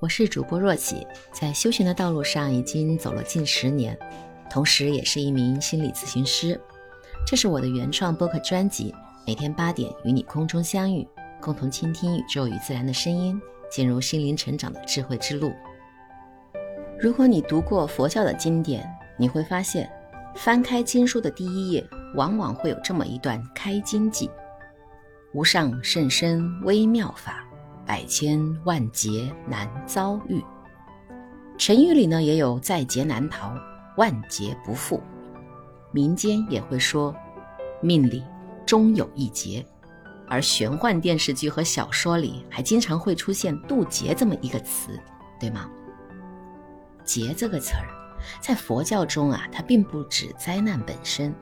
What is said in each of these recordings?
我是主播若喜，在修行的道路上已经走了近十年，同时也是一名心理咨询师。这是我的原创播客专辑，每天八点与你空中相遇，共同倾听宇宙与自然的声音，进入心灵成长的智慧之路。如果你读过佛教的经典，你会发现，翻开经书的第一页，往往会有这么一段开经记：无上甚深微妙法。百千万劫难遭遇，成语里呢也有在劫难逃，万劫不复。民间也会说，命里终有一劫。而玄幻电视剧和小说里还经常会出现渡劫这么一个词，对吗？劫这个词儿，在佛教中啊，它并不指灾难本身，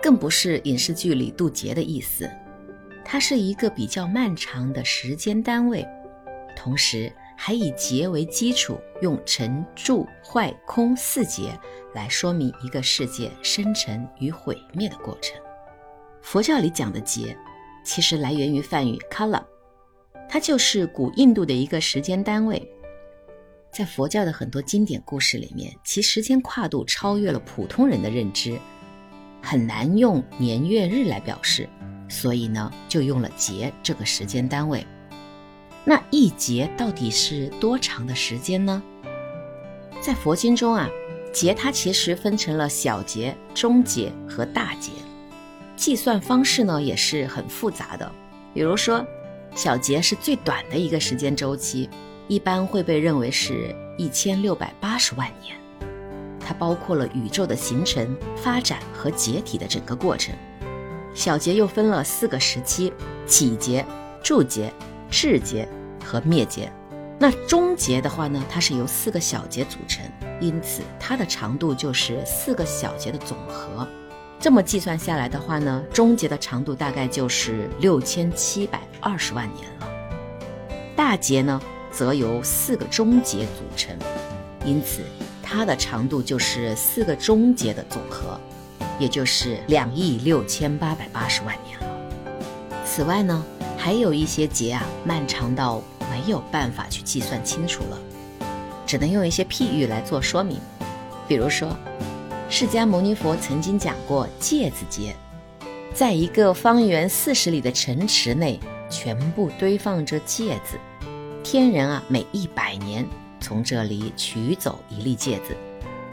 更不是影视剧里渡劫的意思。它是一个比较漫长的时间单位，同时还以劫为基础，用成住坏空四劫来说明一个世界生成与毁灭的过程。佛教里讲的劫，其实来源于梵语 kala，它就是古印度的一个时间单位。在佛教的很多经典故事里面，其时间跨度超越了普通人的认知，很难用年月日来表示。所以呢，就用了劫这个时间单位。那一劫到底是多长的时间呢？在佛经中啊，劫它其实分成了小劫、中劫和大劫，计算方式呢也是很复杂的。比如说，小劫是最短的一个时间周期，一般会被认为是一千六百八十万年，它包括了宇宙的形成、发展和解体的整个过程。小劫又分了四个时期：起劫、住劫、至劫和灭节。那终节的话呢，它是由四个小节组成，因此它的长度就是四个小节的总和。这么计算下来的话呢，终节的长度大概就是六千七百二十万年了。大节呢，则由四个终节组成，因此它的长度就是四个终节的总和。也就是两亿六千八百八十万年了。此外呢，还有一些劫啊，漫长到没有办法去计算清楚了，只能用一些譬喻来做说明。比如说，释迦牟尼佛曾经讲过芥子劫，在一个方圆四十里的城池内，全部堆放着芥子，天人啊，每一百年从这里取走一粒芥子。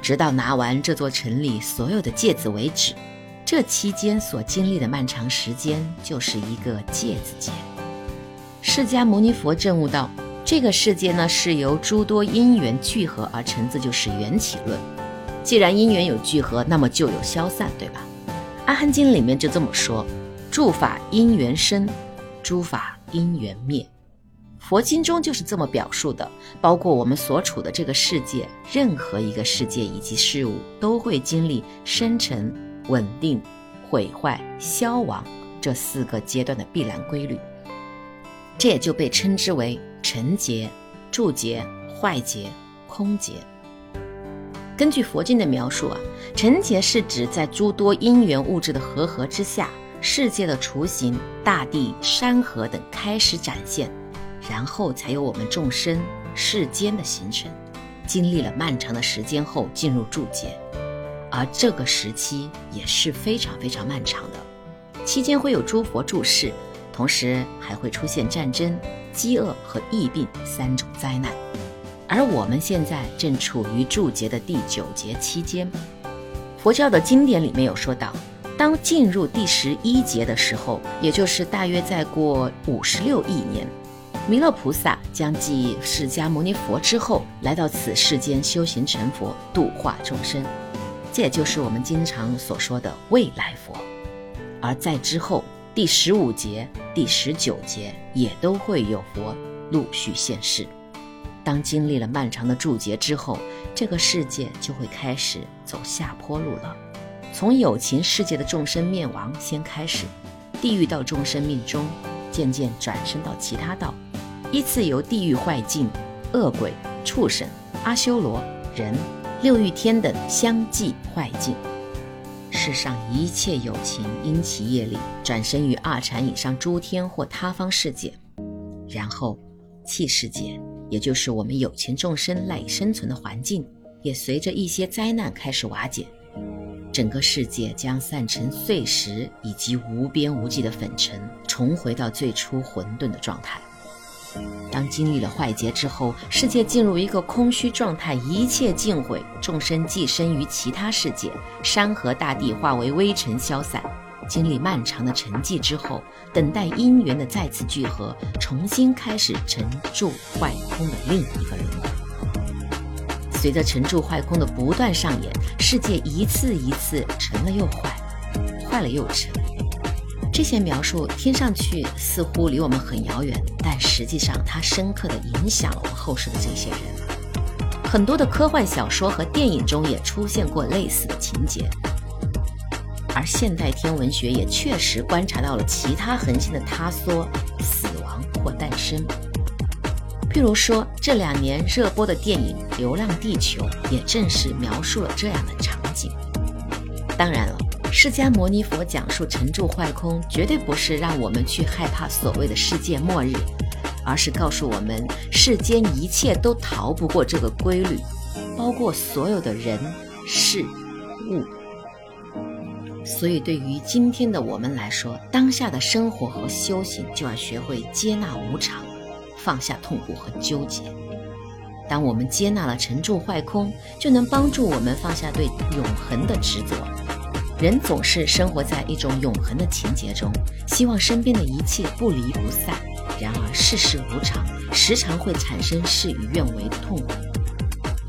直到拿完这座城里所有的芥子为止，这期间所经历的漫长时间就是一个芥子劫。释迦牟尼佛证悟道，这个世界呢是由诸多因缘聚合而成，这就是缘起论。既然因缘有聚合，那么就有消散，对吧？阿含经里面就这么说：诸法因缘生，诸法因缘灭。佛经中就是这么表述的，包括我们所处的这个世界，任何一个世界以及事物都会经历生成、稳定、毁坏、消亡这四个阶段的必然规律。这也就被称之为成劫、住劫、坏劫、空劫。根据佛经的描述啊，成劫是指在诸多因缘物质的合合之下，世界的雏形、大地、山河等开始展现。然后才有我们众生世间的形成，经历了漫长的时间后进入住劫，而这个时期也是非常非常漫长的，期间会有诸佛注释，同时还会出现战争、饥饿和疫病三种灾难，而我们现在正处于注解的第九节期间。佛教的经典里面有说到，当进入第十一节的时候，也就是大约再过五十六亿年。弥勒菩萨将继释迦牟尼佛之后，来到此世间修行成佛，度化众生，这也就是我们经常所说的未来佛。而在之后第十五节、第十九节也都会有佛陆续现世。当经历了漫长的注劫之后，这个世界就会开始走下坡路了。从有情世界的众生灭亡先开始，地狱道众生命中渐渐转生到其他道。依次由地狱坏境、恶鬼、畜生、阿修罗、人、六欲天等相继坏境。世上一切有情因其业力转生于二禅以上诸天或他方世界，然后气世界，也就是我们有情众生赖以生存的环境，也随着一些灾难开始瓦解，整个世界将散成碎石以及无边无际的粉尘，重回到最初混沌的状态。当经历了坏劫之后，世界进入一个空虚状态，一切尽毁，众生寄生于其他世界，山河大地化为微尘消散。经历漫长的沉寂之后，等待因缘的再次聚合，重新开始沉住坏空的另一个轮回。随着沉住坏空的不断上演，世界一次一次沉了又坏，坏了又沉。这些描述听上去似乎离我们很遥远，但实际上它深刻地影响了我们后世的这些人。很多的科幻小说和电影中也出现过类似的情节。而现代天文学也确实观察到了其他恒星的塌缩、死亡或诞生。譬如说，这两年热播的电影《流浪地球》也正是描述了这样的场景。当然了，释迦牟尼佛讲述沉住坏空，绝对不是让我们去害怕所谓的世界末日，而是告诉我们世间一切都逃不过这个规律，包括所有的人、事、物。所以，对于今天的我们来说，当下的生活和修行就要学会接纳无常，放下痛苦和纠结。当我们接纳了沉住坏空，就能帮助我们放下对永恒的执着。人总是生活在一种永恒的情节中，希望身边的一切不离不散。然而，世事无常，时常会产生事与愿违的痛苦。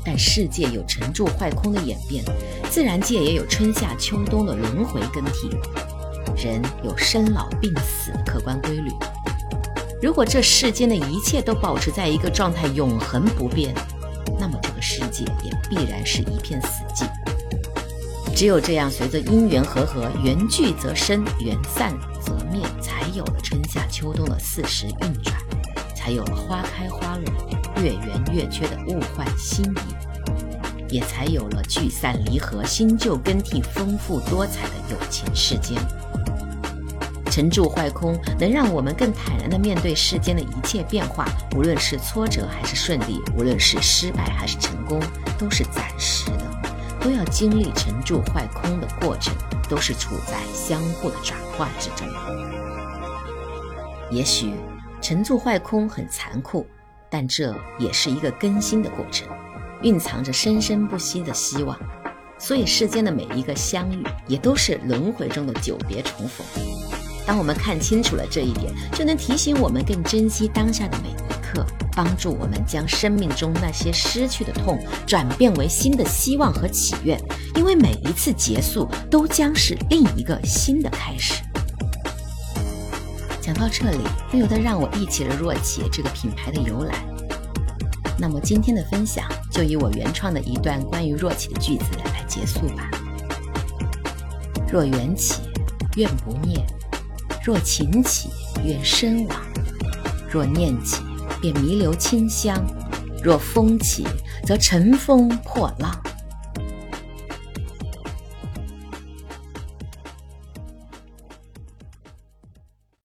但世界有沉住坏空的演变，自然界也有春夏秋冬的轮回更替，人有生老病死的客观规律。如果这世间的一切都保持在一个状态永恒不变，那么这个世界也必然是一片死寂。只有这样，随着因缘和合，缘聚则生，缘散则灭，才有了春夏秋冬的四时运转，才有了花开花落。月圆月缺的物换星移，也才有了聚散离合、新旧更替、丰富多彩的有情世间。沉住坏空，能让我们更坦然地面对世间的一切变化，无论是挫折还是顺利，无论是失败还是成功，都是暂时的，都要经历沉住坏空的过程，都是处在相互的转化之中。也许沉住坏空很残酷。但这也是一个更新的过程，蕴藏着生生不息的希望。所以世间的每一个相遇，也都是轮回中的久别重逢。当我们看清楚了这一点，就能提醒我们更珍惜当下的每一刻，帮助我们将生命中那些失去的痛，转变为新的希望和祈愿。因为每一次结束，都将是另一个新的开始。讲到这里，不由得让我忆起了若起这个品牌的由来。那么今天的分享就以我原创的一段关于若起的句子来结束吧。若缘起，愿不灭；若情起，愿身亡；若念起，便弥留清香；若风起，则乘风破浪。